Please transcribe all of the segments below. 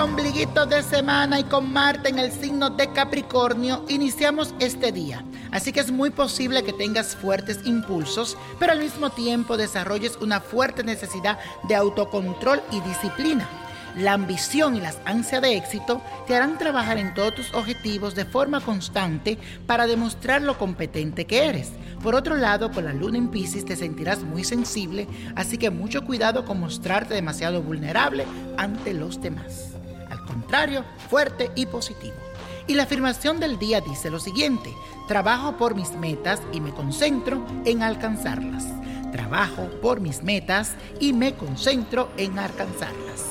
ombliguito de semana y con Marte en el signo de Capricornio iniciamos este día. Así que es muy posible que tengas fuertes impulsos, pero al mismo tiempo desarrolles una fuerte necesidad de autocontrol y disciplina. La ambición y las ansias de éxito te harán trabajar en todos tus objetivos de forma constante para demostrar lo competente que eres. Por otro lado, con la luna en Pisces te sentirás muy sensible, así que mucho cuidado con mostrarte demasiado vulnerable ante los demás. Fuerte y positivo. Y la afirmación del día dice lo siguiente, trabajo por mis metas y me concentro en alcanzarlas. Trabajo por mis metas y me concentro en alcanzarlas.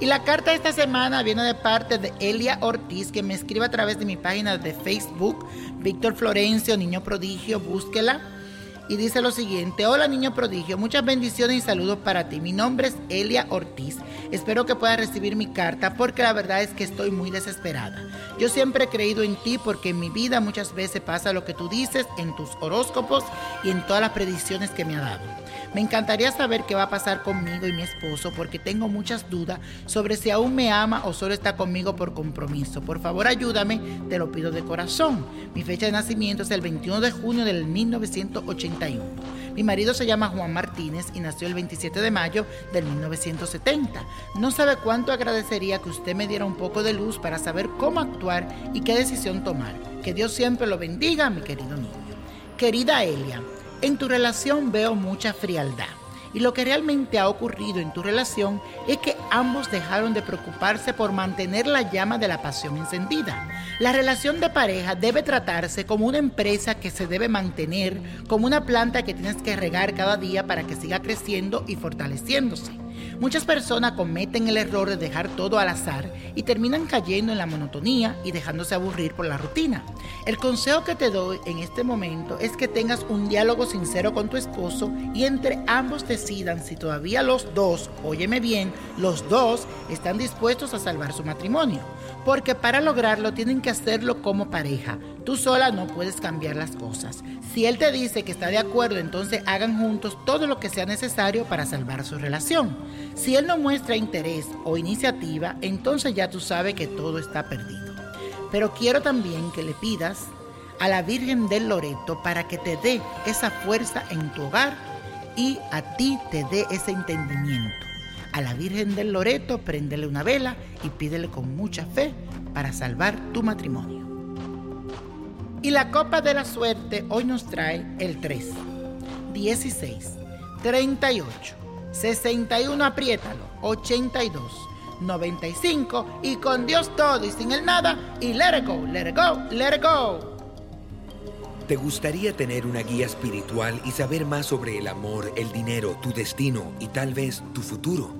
Y la carta de esta semana viene de parte de Elia Ortiz, que me escribe a través de mi página de Facebook, Víctor Florencio, Niño Prodigio, búsquela. Y dice lo siguiente, hola niño prodigio, muchas bendiciones y saludos para ti. Mi nombre es Elia Ortiz. Espero que puedas recibir mi carta porque la verdad es que estoy muy desesperada. Yo siempre he creído en ti porque en mi vida muchas veces pasa lo que tú dices en tus horóscopos y en todas las predicciones que me ha dado. Me encantaría saber qué va a pasar conmigo y mi esposo porque tengo muchas dudas sobre si aún me ama o solo está conmigo por compromiso. Por favor ayúdame, te lo pido de corazón. Mi fecha de nacimiento es el 21 de junio del 1981. Mi marido se llama Juan Martínez y nació el 27 de mayo del 1970. No sabe cuánto agradecería que usted me diera un poco de luz para saber cómo actuar y qué decisión tomar. Que Dios siempre lo bendiga, mi querido niño. Querida Elia, en tu relación veo mucha frialdad. Y lo que realmente ha ocurrido en tu relación es que ambos dejaron de preocuparse por mantener la llama de la pasión encendida. La relación de pareja debe tratarse como una empresa que se debe mantener, como una planta que tienes que regar cada día para que siga creciendo y fortaleciéndose. Muchas personas cometen el error de dejar todo al azar y terminan cayendo en la monotonía y dejándose aburrir por la rutina. El consejo que te doy en este momento es que tengas un diálogo sincero con tu esposo y entre ambos decidan si todavía los dos, óyeme bien, los dos están dispuestos a salvar su matrimonio. Porque para lograrlo tienen que hacerlo como pareja. Tú sola no puedes cambiar las cosas. Si él te dice que está de acuerdo, entonces hagan juntos todo lo que sea necesario para salvar su relación. Si él no muestra interés o iniciativa, entonces ya tú sabes que todo está perdido. Pero quiero también que le pidas a la Virgen del Loreto para que te dé esa fuerza en tu hogar y a ti te dé ese entendimiento. A la Virgen del Loreto préndele una vela y pídele con mucha fe para salvar tu matrimonio. Y la copa de la suerte hoy nos trae el 3, 16, 38, 61, apriétalo, 82, 95 y con Dios todo y sin el nada y let it go, let it go, let it go. ¿Te gustaría tener una guía espiritual y saber más sobre el amor, el dinero, tu destino y tal vez tu futuro?